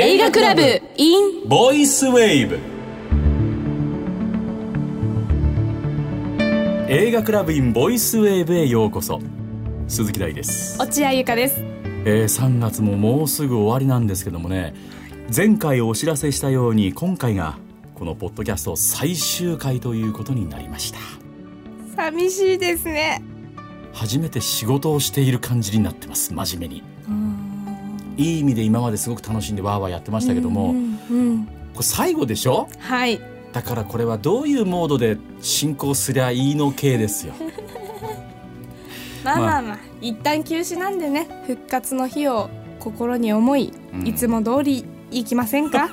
映画クラブ in ボイスウェーブ。映画クラブ in ボイスウェーブへようこそ。鈴木大です、落合ゆかです。えー3月ももうすぐ終わりなんですけどもね。前回お知らせしたように今回がこのポッドキャスト最終回ということになりました。寂しいですね。初めて仕事をしている感じになってます。真面目にいい意味で今まですごく楽しんでワーワーやってましたけども、うんうんこれ最後でしょ？はい。だからこれはどういうモードで進行すりゃいいの系ですよ。まあまあまあ。一旦休止なんでね復活の日を心に思い、うん。いつも通り行きませんか？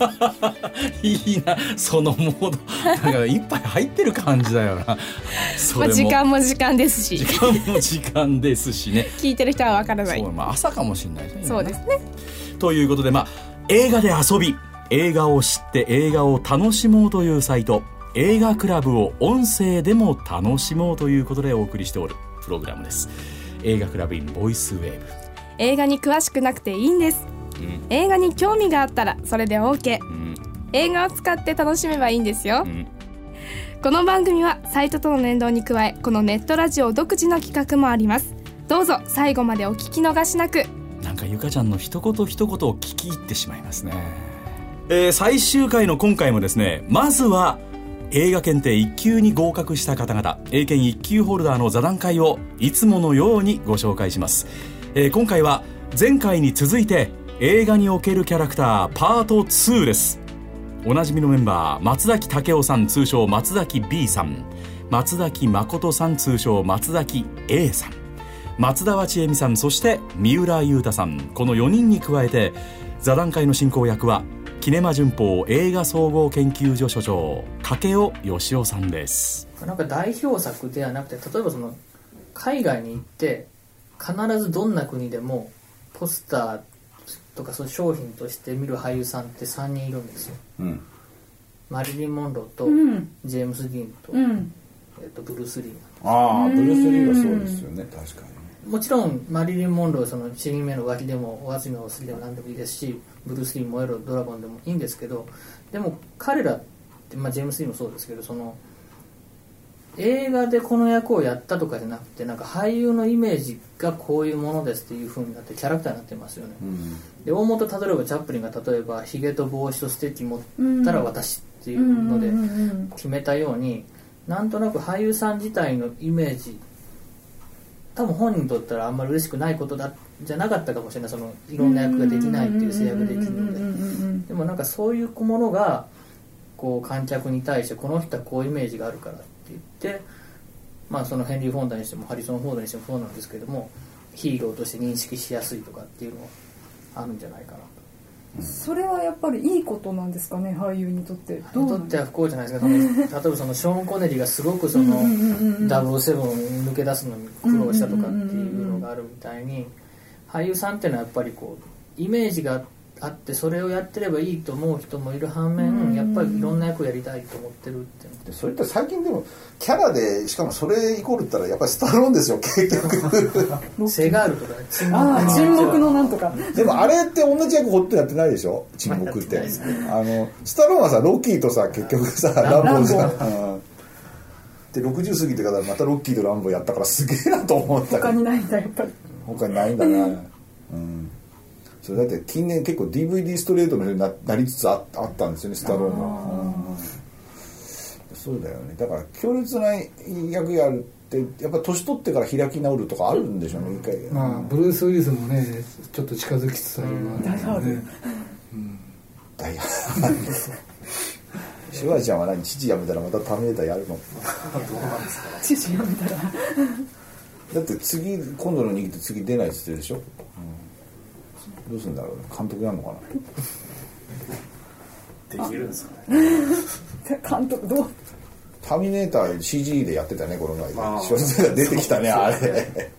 いいな。そのモード。なんか一杯入ってる感じだよな。時間も時間ですし。時間も時間ですしね。聞いてる人はわからない。そう、まあ、朝かもしれないですね。そうですね。ということでまあ映画で遊び映画を知って映画を楽しもうというサイト映画クラブを音声でも楽しもうということでお送りしておるプログラムです。映画クラブ in ボイスウェーブ。映画に詳しくなくていいんです。うん映画に興味があったらそれで OK うん。映画を使って楽しめばいいんですよ。うん。この番組はサイトとの連動に加えこのネットラジオ独自の企画もあります。どうぞ最後までお聞き逃しなく。なんかゆかちゃんの一言一言を聞き入ってしまいますね、えー最終回の今回もですねまずは映画検定1級に合格した方々英検1級ホルダーの座談会をいつものようにご紹介します、えー今回は前回に続いて映画におけるキャラクターパート2です。おなじみのメンバー松崎武雄さん通称松崎 B さん。松崎誠さん通称松崎 A さん。松田和千恵美さんそして三浦雄太さん。この4人に加えて座談会の進行役はキネマ旬報映画総合研究所所長掛尾義雄さんです。なんか代表作ではなくて例えばその海外に行って必ずどんな国でもポスターとかその商品として見る俳優さんって3人いるんですよ。うん。マリリン・モンローとうん。ジェームス・ディーンと,、うん。えっとブルース・リーああブルース・リーはそうですよね。確かに。もちろんマリリン・モンローはその死人目の脇でもお初めのお尻でも何でもいいですしブルース・リー燃えろドラゴンでもいいんですけどでも彼らって、まあ、ジェームス・ディーンもそうですけどその映画でこの役をやったとかじゃなくてなんか俳優のイメージがこういうものですっていう風になってキャラクターになってますよね、うん。で大元例えばチャップリンが例えばヒゲと帽子とステッチ持ったら私っていうので決めたようになんとなく俳優さん自体のイメージ多分本人にとったらあんまり嬉しくないことだじゃなかったかもしれない。そのいろんな役ができないっていう制約できるので。でもなんかそういうものがこう観客に対してこの人はこういうイメージがあるからって言ってまあそのヘンリー・フォンダにしてもハリソン・フォードにしてもそうなんですけどもヒーローとして認識しやすいとかっていうのはあるんじゃないかなと。それはやっぱりいいことなんですかね俳優にとって。どうにとっては不幸じゃないですか。例えばそのショーン・コネリーがすごくその007を抜け出すのに苦労したとかっていうのがあるみたいに俳優さんっていうのはやっぱりこうイメージがあってそれをやってればいいと思う人もいる反面やっぱりいろんな役をやりたいと思ってるってそれって最近でもキャラでしかもそれイコールって言ったらやっぱりスタローンですよ 結局。セガールとかね沈ああ沈黙のなんとか。でもあれって同じ役ほってやってないでしょ？沈黙って。あのスタローンはさロッキーとさ結局さランボー。じゃん。うん。で60過ぎてからまたロッキーとランボーやったからすげえなと思った。他にないんだやっぱり。他にないんだな、うんそれだって近年結構 DVD ストレートのようにななりつつああったんですよねスタローンは、うんそうだよね。だから強烈な役やるってやっぱ年取ってから開き直るとかあるんでしょうね一回。まあブルース・ウィリスもねちょっと近づきつつあるのはダイハードね。ダイヤシュワちゃんは何？父辞めたらまたターミネーターやるの？知識読めたら。だって次今度の握って次出ないっつってるでしょ、うんどうするんだろうね。監督やるのかな。できるんですかね。監督どう？ターミネーター CG でやってたねこの前。シュワルツェネッガー出てきたねあれ。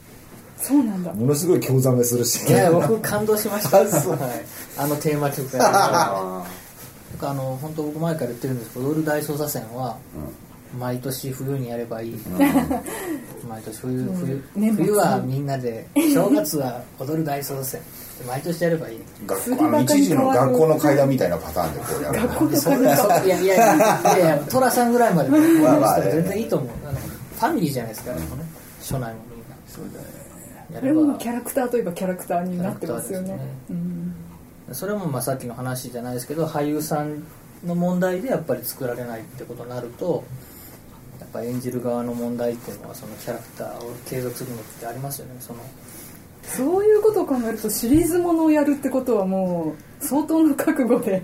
そうなんだ。ものすごい興ざめするし。いや僕感動しました、あそう。はい、あのテーマ曲が。僕あの本当僕前から言ってるんですけど「オール大捜査線は」毎年冬にやればいい、毎年冬冬、冬はみんなで正月は踊る大捜査毎年やればいい。学校あの一時の学校の階段みたいなパターンでこうやるいやいやいやいやいや寅さんぐらいまで。まあまあね。全然いいと思う。ファミリーじゃないですか、ね、初内もみんなそうだね。やれこれもばキャラクターといえばキャラクターになってますよね。それもまあさっきの話じゃないですけど俳優さんの問題でやっぱり作られないってことになるとぱ演じる側の問題っていうのはそのキャラクターを継続するのってありますよね？そのそういうことを考えるとシリーズものをやるってことはもう相当の覚悟で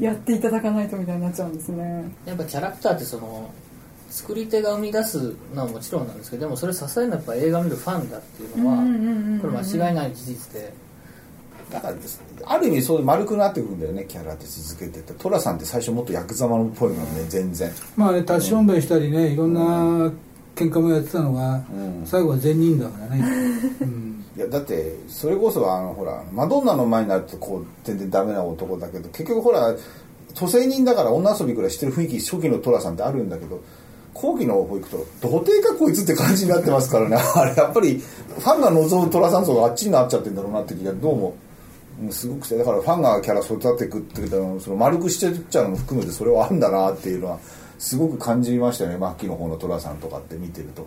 やっていただかないとみたいになっちゃうんですね。やっぱキャラクターってその作り手が生み出すのはもちろんなんですけどでもそれ支えるのはやっぱ映画見るファンだっていうのはこれ間違いない事実でだからですある意味そういう丸くなってくるんだよねキャラって続けてて。寅さんって最初もっとヤクザマのっぽいのね全然。まあね立ちしょんべんしたりねいろんな喧嘩もやってたのが、うん。最後は善人だからね、うん、いやだってそれこそあのほらマドンナの前になるとこう全然ダメな男だけど結局ほら都政人だから女遊びくらいしてる雰囲気初期の寅さんってあるんだけど後期の方行くと童貞かこいつって感じになってますからね。あれやっぱりファンが望む寅さん層があっちになっちゃってんだろうなって気がどうもう？んすごくしてだからファンがキャラ育てていくっていうのその丸くしてっちゃうのも含めてそれはあるんだなっていうのはすごく感じましたね末期の方の寅さんとかって見てると。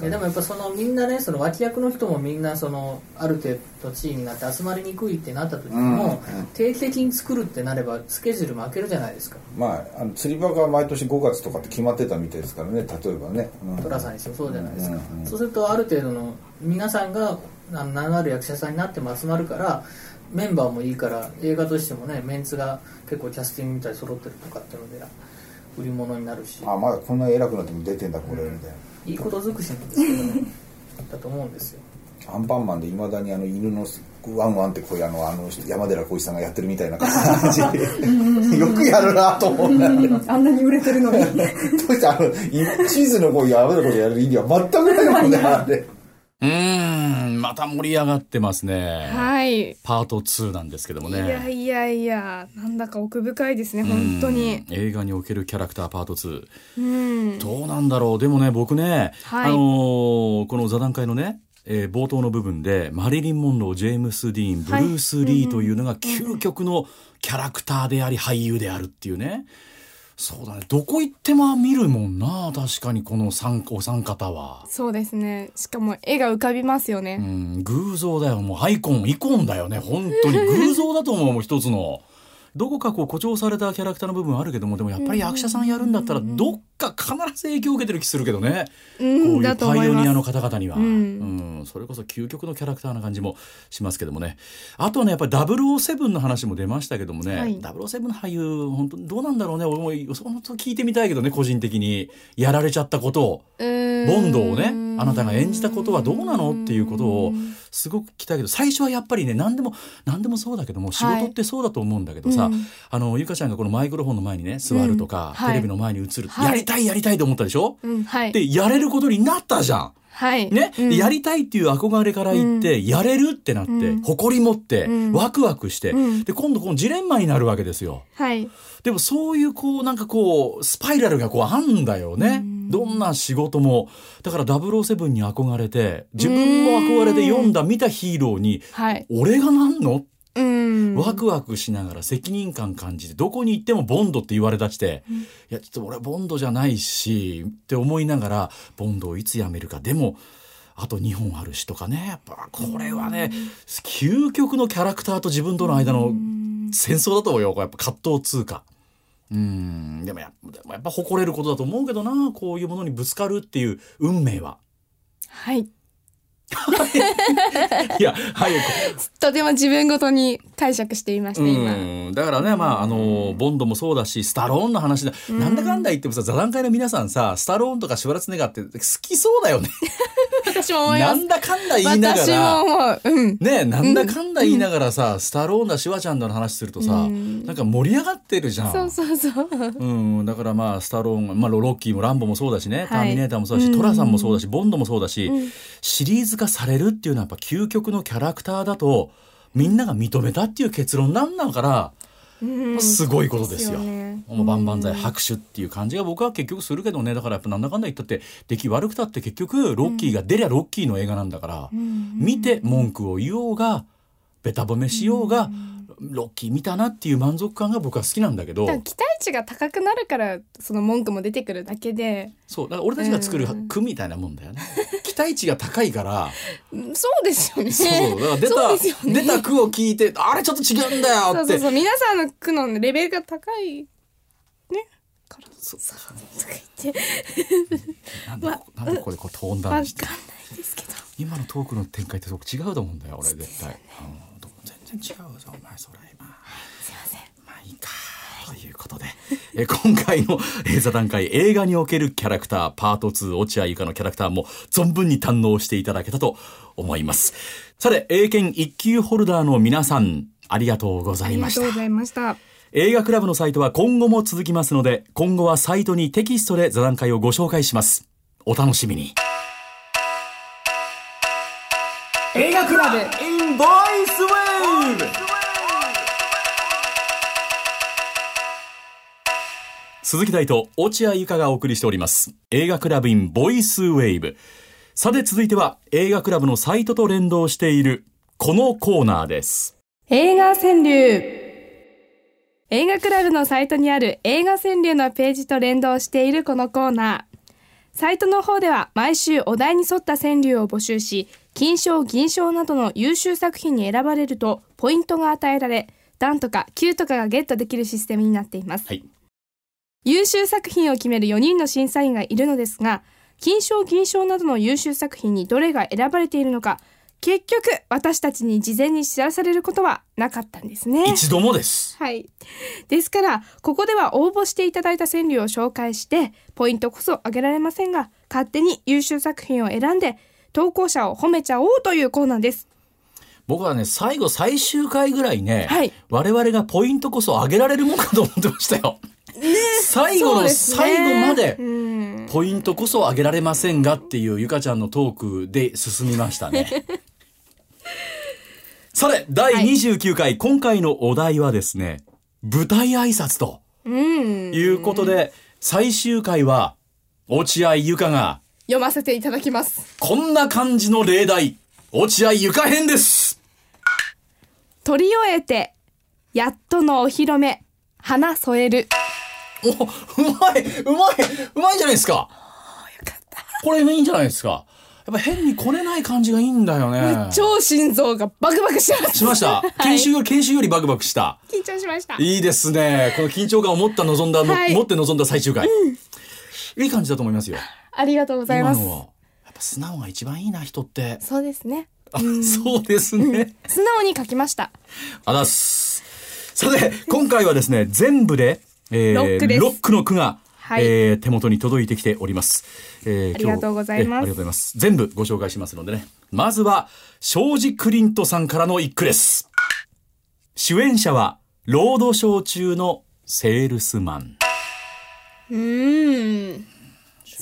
いやでもやっぱそのみんなねその脇役の人もみんなそのある程度地位になって集まりにくいってなった時も、定期的に作るってなればスケジュールも空けるじゃないですか。まあ、あの釣り場が毎年5月とかって決まってたみたいですからね例えばね、うん。寅さんにしてもそうじゃないですか、うんうん。そうするとある程度の皆さんが名のある役者さんになっても集まるからメンバーもいいから映画としてもねメンツが結構キャスティングみたいに揃ってるとかっていうので売り物になるし。あまだこんな偉くなっても出てんだこれみたいいいこと尽くしなんですけどね。だと思うんですよ。なアンパンマンでいまだにあの犬のワンワンってこういうあのあの人山寺宏一さんがやってるみたいな感じ。よくやるなと思う。ん。だよねあんなに売れてるのに。どうしてあのいチーズのこう山寺宏一やる意味は全くないもんね あれうーん、また盛り上がってますね。はいパート2なんですけどもいね。やいやいやなんだか奥深いですね本当にうん映画におけるキャラクターパート2。うんどうなんだろうでもね、僕ね、はいあのーこの座談会のね、えー冒頭の部分で、マリリン・モンロー、ジェームス・ディーン、ブルース・リーというのが究極のキャラクターであり、俳優であるっていうね。そうだね。どこ行っても見るもんな。確かにこの三お三方は。そうですねしかも絵が浮かびますようね、ん、偶像だよ。もうアイコン、イコンだよね。本当に偶像だと思う、もう一つの。どこかこう誇張されたキャラクターの部分はあるけども、でもやっぱり役者さんやるんだったら、どっか必ず影響を受けてる気するけどね。うんこういうパイオニアの方々には、ううんんそれこそ究極のキャラクターな感じもしますけどもね。あとはねやっぱり007の話も出ましたけどもね、はい。007の俳優本当にどうなんだろうね。俺もそのと聞いてみたいけどね個人的に。やられちゃったことを。ボンドをねあなたが演じたことはどうなのっていうことをすごく聞きたいけど最初はやっぱりね何でも何でもそうだけども仕事ってそうだと思うんだけどさ、うん。あのゆかちゃんがこのマイクロフォンの前にね座るとか、うん。はい。テレビの前に映る、はいやりたいやりたいと思ったでしょ、うんはい。でやれることになったじゃん。はい。ね、うん。でやりたいっていう憧れから言って、やれるってなって、うん。誇り持って、うん。ワクワクして、うん。で、今度このジレンマになるわけですよ。はい。でもそういうこう、なんかこう、スパイラルがこうあんだよね。どんな仕事も。だから007に憧れて、自分も憧れて読んだ見たヒーローに、はい俺がなんの？うんワクワクしながら責任感感じて、どこに行ってもボンドって言われだして、いや、ちょっと俺はボンドじゃないし、って思いながら、ボンドをいつ辞めるか。でも、あと2本あるしとかね。やっぱ、これはね、究極のキャラクターと自分との間の戦争だと思うよ。やっぱ葛藤通過。うん。でもやでもやっぱ誇れることだと思うけどな。こういうものにぶつかるっていう運命は。はい いや、はい。とても自分ごとに解釈していました今。うん、だからね、まあ、あの、ボンドもそうだし、スタローンの話だ。なんだかんだ言ってもさ、座談会の皆さんさ、スタローンとかシュワルツェネッガーって好きそうだよね。私も思います。なんだかんだ言いながら。思ううん。ねなんだかんだ言いながらさ、スタローンだ、シュワちゃんだの話するとさ、なんか盛り上がってるじゃん。そうそうそう。うん、だからまあ、スタローン、まあ、ロロッキーもランボもそうだしね、い。ターミネーターもそうだし、トラさんもそうだし、ボンドもそうだし、シリーズ化されるっていうのはやっぱ究極のキャラクターだと、みんなが認めたっていう結論なんなのかなうん。すごいことですよ。ね。もう万々歳拍手っていう感じが僕は結局するけどね。だからやっぱなんだかんだ言ったって出来悪くたって結局ロッキーが出りゃロッキーの映画なんだから、見て文句を言おうがべた褒めしようが、ロッキー見たなっていう満足感が僕は好きなんだけど。期待値が高くなるからその文句も出てくるだけで。そうだから俺たちが作るうん。句みたいなもんだよね。期待値が高いから。うんそうですよね。そうそうだから出た、ね。出た句を聞いてあれちょっと違うんだよって。そうそうそう皆さんの句のレベルが高い。ね。からそうとか言って。なんでわこなんでこれこうトーンダわかんないウンしてですけど。今のトークの展開ってすごく違うと思うんだよ俺絶対、うん、全然違うぞお前それ今。すいません。まあいいかということで。え今回のえー座談会映画におけるキャラクターパート2落合ゆかのキャラクターも存分に堪能していただけたと思います。さて英検一級ホルダーの皆さんありがとうござあいました。りがとうございました。映画クラブのサイトは今後も続きますので今後はサイトにテキストで座談会をご紹介します。お楽しみに。映画クラブボイスウェーブ。鈴木大と落合ゆかがお送りしております。映画クラブ in ボイスウェーブ。さて続いては映画クラブのサイトと連動しているこのコーナーです。映画川柳。映画クラブのサイトにある映画川柳のページと連動しているこのコーナー。サイトの方では毎週お題に沿った川柳を募集し金賞銀賞などの優秀作品に選ばれるとポイントが与えられ段とか9とかがゲットできるシステムになっています、はい。優秀作品を決める4人の審査員がいるのですが金賞銀賞などの優秀作品にどれが選ばれているのか結局私たちに事前に知らされることはなかったんですね。一度もです。はい。ですから、ここでは応募していただいた川柳を紹介して、ポイントこそ上げられませんが、勝手に優秀作品を選んで、投稿者を褒めちゃおうというコーナーです。僕はね最後最終回ぐらいね、はい我々がポイントこそ上げられるもんかと思ってましたよ。最後の最後までうん。ポイントこそ上げられませんがっていうゆかちゃんのトークで進みましたね。さて第29回、今回のお題はですね舞台挨拶とうん。いうことで、最終回は落合ゆかが読ませていただきます。こんな感じの例題落合ゆか編です撮り終えて、やっとのお披露目、花添える。お、うまい、うまい、うまいんじゃないですか。これいいんじゃないですか。やっぱ変にこねない感じがいいんだよね。超心臓がバクバクしてます。しました。はい研修より、研修よりバクバクした。緊張しました。いいですね。この緊張感を持った望んだ、のはい持って望んだ最終回。いい感じだと思いますよ。ありがとうございます。やっぱ素直が一番いいな、人って。そうですね。あ、そうですね。素直に書きました。あざっす。さて、今回はですね、全部で、えーロックですロックの句が、はいえー手元に届いてきております。えーありがとうございますありがとうございます。全部ご紹介しますのでね。まずは、庄司クリントさんからの一句です。主演者は、ロードショー中のセールスマン。うーん。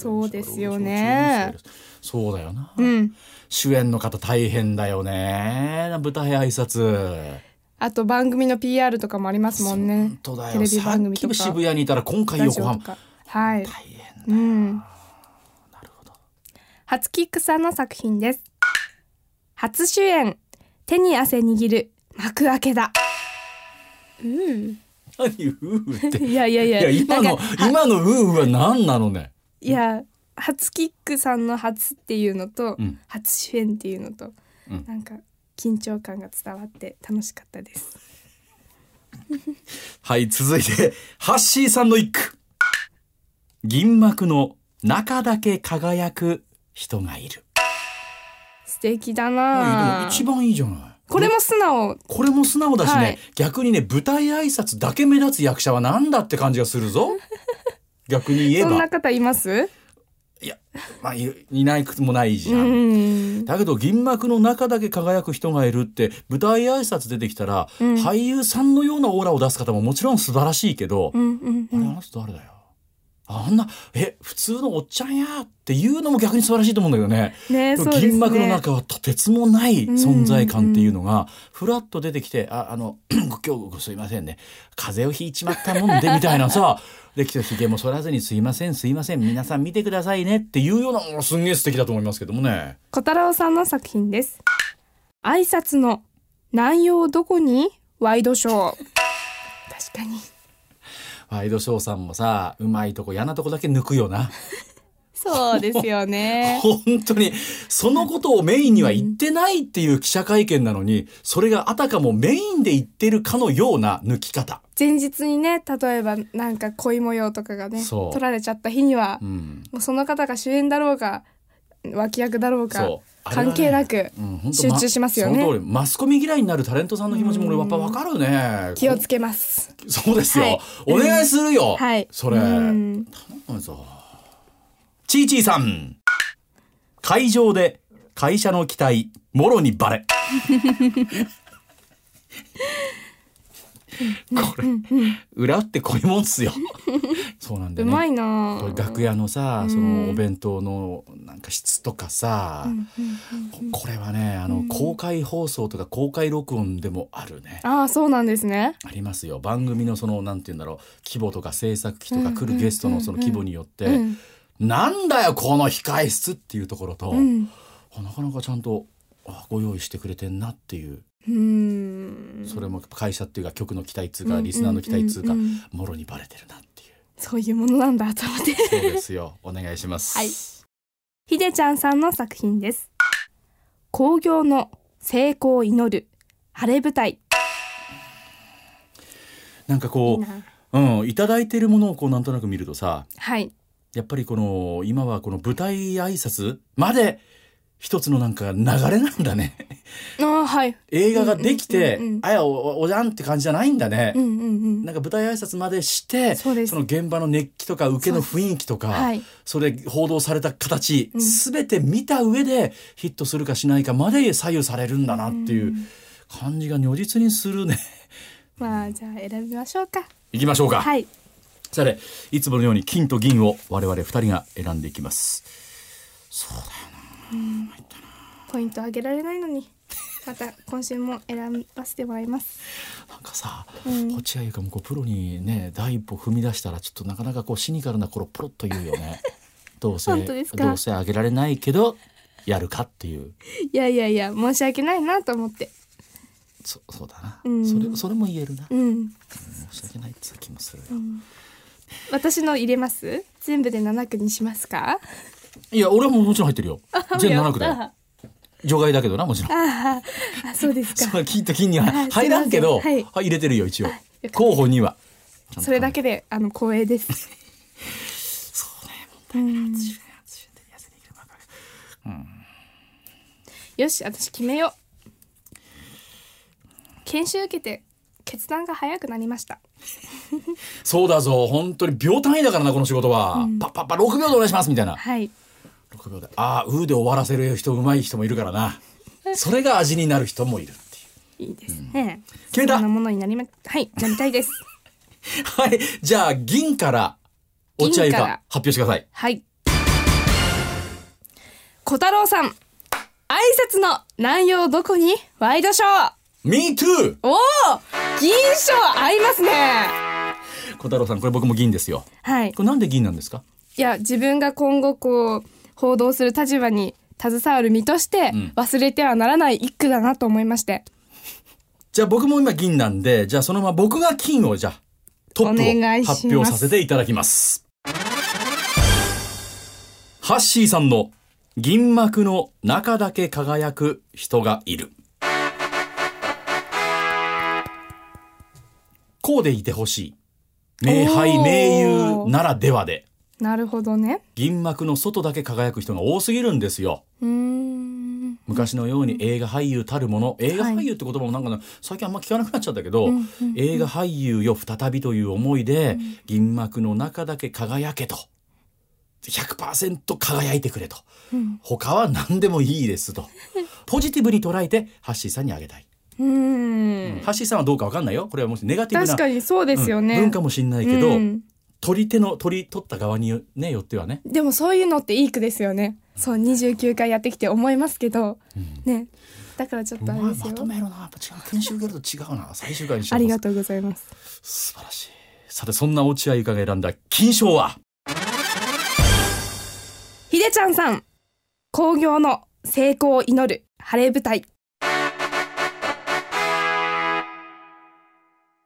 そうですよね。そうだよな。うん。主演の方大変だよね。舞台挨拶。あと番組の PR とかもありますもんね。テレビ番組とか。渋谷にいたら今回ラ横浜。はい。大変だ。うん。初キックさんの作品です。初主演、手に汗握る幕開けだ。うん。何うーって。いやいやいや。いや、今の今のうーは何なのね。いや、初キックさんの初っていうのと、うん初主演っていうのと、うんなんか緊張感が伝わって楽しかったです。はい、続いて、ハッシーさんの一句。銀幕の中だけ輝く人がいる。素敵だでな一番いいじゃない。これも素直。これも素直だしね、はい逆にね、舞台挨拶だけ目立つ役者はなんだって感じがするぞ。逆に言えば。そんな方います？いや、まあ、いいないくもないじうゃん。ん。だけど銀幕の中だけ輝く人がいるって舞台挨拶出てきたら、うん俳優さんのようなオーラを出す方ももちろん素晴らしいけど、うんうんうあれあん。の人誰だよ？あんなえ普通のおっちゃんやっていうのも逆に素晴らしいと思うんだけどねねね銀幕の中はとてつもない存在感っていうのがふらっと出てきて「ああの 今日すいませんね風邪をひいちまったもんで」みたいなさできたひげも剃らずに「すいませんすいません皆さん見てくださいね」っていうようなものすんげえ素敵だと思いますけどもね。小太郎さんの作品です挨拶の内容どこにワイドショー？確かにワイドショーさんもさうまいとこ嫌なとこだけ抜くよな。そうですよね。本当に。そのことをメインには言ってないっていう記者会見なのにそれがあたかもメインで言ってるかのような抜き方。前日にね例えばなんか恋模様とかがねそう。撮られちゃった日には、うん。もうその方が主演だろうが脇役だろうが関係なく集中しますよね。その通りマスコミ嫌いになるタレントさんの気持ちも俺やっぱ分かるね。気をつけます。そうですよ、はい。お願いするよ、はい。それ。うん。頼むぞちーちーさん。会場で会社の期待もろにバレ。これ裏ってこういうもんっすよ。そうなんだよね。うまいな。これ楽屋のさそのお弁当のなんか質とかさ、これはねあの公開放送とか公開録音でもあるね。ああそうなんですね。ありますよ。番組のそのなんて言うんだろう規模とか制作費とか来るゲストのその規模によって、うんなんだよこの控え室っていうところと、うん。あなかなかちゃんとあご用意してくれてんなっていう。うん。それも会社っていうか局の期待通かリスナーの期待通かうんうんうん。もろにバレてるなっていう。そういうものなんだと思って。そうですよ。お願いします。はい。ひでちゃんさんの作品です。興行の成功を祈る晴れ舞台。なんかこううん、いただいてるものをこうなんとなく見るとさはいやっぱりこの今はこの舞台挨拶まで一つのなんか流れなんだね。ああはい。映画ができて、うんうんうんうん。あやおおじゃんって感じじゃないんだね、うんうんうんなんか舞台挨拶までしてそうです。の現場の熱気とか受けの雰囲気とかはい。それ報道された形、うん。すべて見た上でヒットするかしないかまで左右されるんだなっていう感じが如実にするね。まあじゃあ選びましょうか。いきましょうか。はいさていつものように金と銀を我々二人が選んでいきます。そうだよポイントあげられないのに。また今週も選ばせてもらいます。なんかさ、うん。落合がもうこうプロにね第一歩踏み出したらちょっとなかなかこうシニカルな頃ポロッと言うよね。どうせどうせあげられないけどやるかっていう。いやいやいや申し訳ないなと思って。そそうだな、うん。それそれも言えるな、うん。申し訳ないって気もするよ、私の入れます？全部で7区にしますか？いや俺はもうもちろん入ってるよ。全7区だやよ除外だけどなもちろん。あああそうですか。その金と金にはあ入らんけど、はい。入れてるよ一応。候補には。それだけであの光栄です。そうね。うんよし私決めよう研修受けて決断が早くなりました そうだぞ。本当に秒単位だからなこの仕事は、パッパッパ6秒でお願いしますみたいな。はい。6秒で。ああうーで終わらせる人うまい人もいるからな。それが味になる人もいるっていう。いいですね、決めた。ものになりまはいなりたいです。はい。じゃあ銀から落合か発表してください。はい。小太郎さん挨拶の内容どこにワイドショー Me too! おお銀賞合いますね。小太郎さんこれ僕も銀ですよ。はい。これなんで銀なんですか？いや自分が今後こう報道する立場に携わる身としてん。忘れてはならない一句だなと思いまして、じゃあ僕も今銀なんでじゃあそのまま僕が金をじゃあトッお願いします。プを発表させていただきます。ハッシーさんの銀幕の中だけ輝く人がいるこうでいてほしい。名俳おー。名優ならではで。なるほどね。銀幕の外だけ輝く人が多すぎるんですよ。うーん。昔のように映画俳優たるもの。映画俳優って言葉もなんかね、最近あんま聞かなくなっちゃったけど、映画俳優よ再びという思いで、銀幕の中だけ輝けと。100%輝いてくれと、他は何でもいいですと。ポジティブに捉えてハッシーさんにあげたい、うーん。ハッシーさんはどうかわかんないよ。これはもしネガティブな確かにそうですよね、うん文かもしんないけど、うん。取り手の取り取った側によ,、ね、よってはね。でもそういうのっていい句ですよね。そう29回やってきて思いますけど、ね。だからちょっとあれですよ。まとめるな。やっぱ違う研修受けると違うな。最終回にしありがとうございます。素晴らしい。さてそんな落合が選んだ金賞は？ひでちゃんさん。興行の成功を祈る晴れ舞台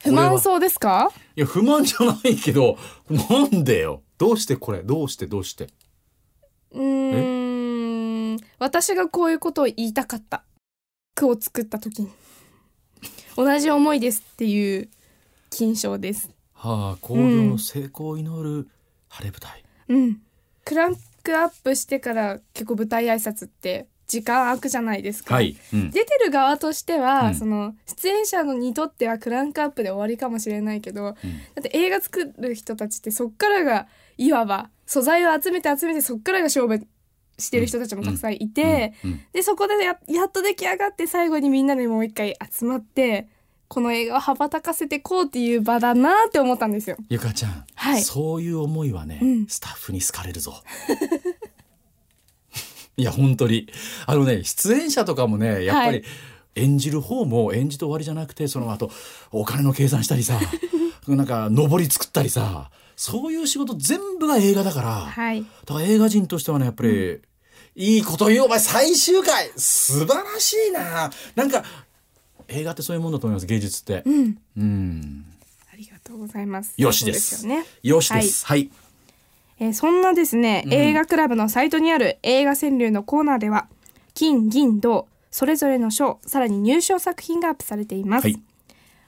不満そうですか？いや不満じゃないけどなんでよ？どうしてこれ？どうして？どうして？うーん。私がこういうことを言いたかった。句を作った時に。同じ思いですっていう金賞です。はあ興行の成功を祈る晴れ舞台、うん。クランクアップしてから結構舞台挨拶って時間空くじゃないですか、はい、うん、出てる側としては、うん。その出演者のにとってはクランクアップで終わりかもしれないけど、だって映画作る人たちってそっからがいわば素材を集めて集めてそっからが勝負してる人たちもたくさんいて、うん。うん。でそこでややっと出来上がって最後にみんなでもう一回集まってこの映画を羽ばたかせてこうっていう場だなって思ったんですよ。ゆかちゃん、はい。そういう思いはね、うん。スタッフに好かれるぞいや本当に。あのね出演者とかもねやっぱり、はい。演じる方も演じて終わりじゃなくてその後お金の計算したりさ なんか上り作ったりさそういう仕事全部が映画だから、はい、だから映画人としてはねやっぱり、いいこと言うお前最終回素晴らしいな。なんか映画ってそういうもんだと思います芸術って。うん、うん。ありがとうございます。よしです。よね。よしです。はい、えーそんなですね、うん。映画クラブのサイトにある映画川柳のコーナーでは金銀銅それぞれの賞さらに入賞作品がアップされています、はい。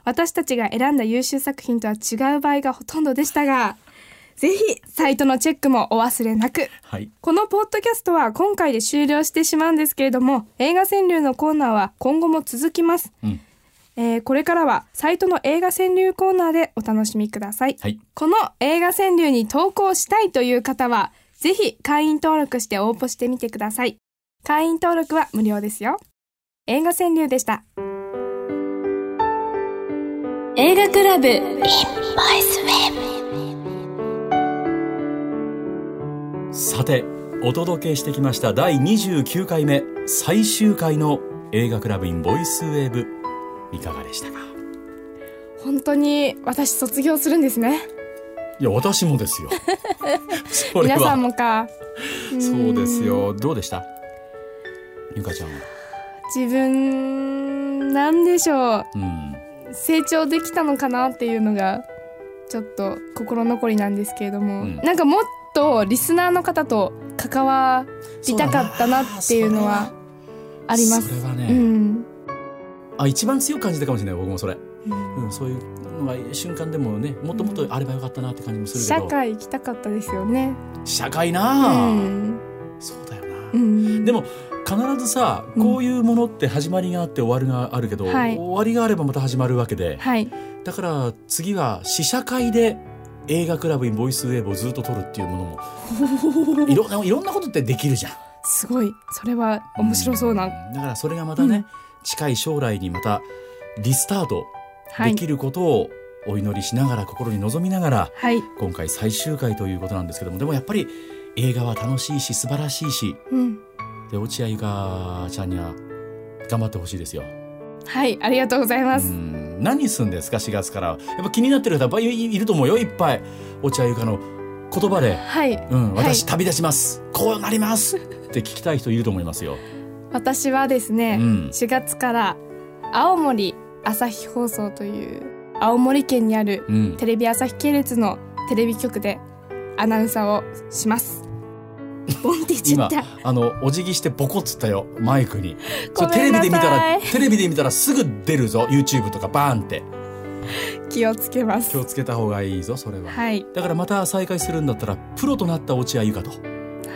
私たちが選んだ優秀作品とは違う場合がほとんどでしたが ぜひサイトのチェックもお忘れなく。はい。このポッドキャストは今回で終了してしまうんですけれども映画川柳のコーナーは今後も続きます、うんえーこれからはサイトの映画川柳コーナーでお楽しみくださいはいこの映画川柳に投稿したいという方は、ぜひ会員登録して応募してみてください。会員登録は無料ですよ。映画川柳でした。映画クラブさてお届けしてきました第29回目最終回の映画クラブインボイスウェーブいかがでしたか？本当に私卒業するんですね。いや私もですよ 皆さんはもか。そうですよどうでした？ゆかちゃんは自分、なんでしょう。うん成長できたのかなっていうのが、ちょっと心残りなんですけれども、うんなんかもっとリスナーの方と関わりたかったなっていうのはあります。それはね、うん。あ一番強く感じたかもしれない僕もそれ、うん。うん、そういうのが瞬間でもねもっともっとあればよかったなって感じもするけ社ど、会行きたかったですよね。社会うなあ、ん。そうだよな、うん。でも必ずさうん。こういうものって始まりがあって終わりがあるけど、はい。終わりがあればまた始まるわけで。はい。だから次は試写会で映画クラブにボイスウェーブをずっと撮るっていうものも。いろんないろんなことってできるじゃん。すごい。それは面白そうな。ん。だからそれがまたね、うん近い将来にまたリスタートはい。できることをお祈りしながら心に望みながらはい。今回最終回ということなんですけどもでもやっぱり映画は楽しいし素晴らしいしうん。で落合ゆかちゃんには頑張ってほしいですよ。はい。ありがとうございまうす。ん何すんですか4月からやっぱ気になってる方いっぱいいいると思うよいっぱい落合ゆかの言葉ではい。「うんはい私旅立ちます、こうなります」って聞きたい人いると思いますよ。私はですね、うん4月から青森朝日放送という青森県にあるうんテレビ朝日系列のテレビ局でアナウンサーをします。ボンって言っちゃ今った。あのお辞儀してボコっつったよマイクにそごれテレビで見たらテレビで見たらすぐ出るぞ YouTube とかバーンって気をつけます気。をつけた方がいいぞそれは、はい。だからまた再開するんだったらプロとなった落合ゆかと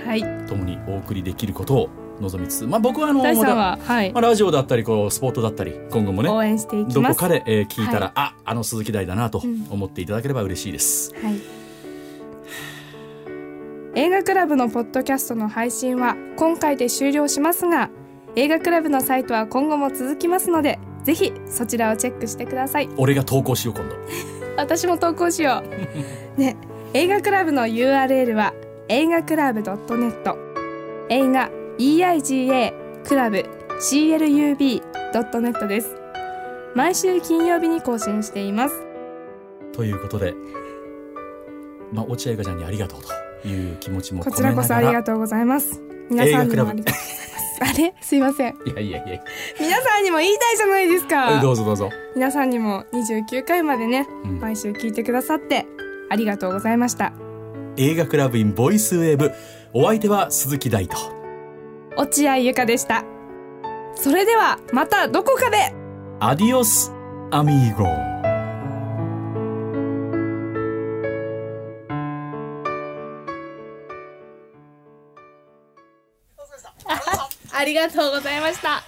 はい。共にお送りできることを望みつつまあ僕はあの大は、はいま。あ、ラジオだったりこうスポートだったり今後もね応援していきます。どこかで、えー聞いたら、はいああの鈴木大だなとうん思っていただければ嬉しいです、はい。映画クラブのポッドキャストの配信は今回で終了しますが、映画クラブのサイトは今後も続きますので、ぜひそちらをチェックしてください。俺が投稿しよう今度 私も投稿しよう。ね、映画クラブの URL は映画クラブ .net 映画 EIGA クラブ CLUB.net です。毎週金曜日に更新しています。ということで、まあ、落合がちゃんにありがとうという気持ちも込こちめながららこそありがとうございます。皆さんにもありがとうございます。あれ？すいません。いやいやいや皆さんにも言いたいじゃないですか。どうぞどうぞ。皆さんにも29回までね、うん。毎週聞いてくださってありがとうございました。映画クラブインボイスウェーブ。お相手は鈴木大斗落合ゆかでした。それではまたどこかで。アディオスアミーゴ。ありがとうございました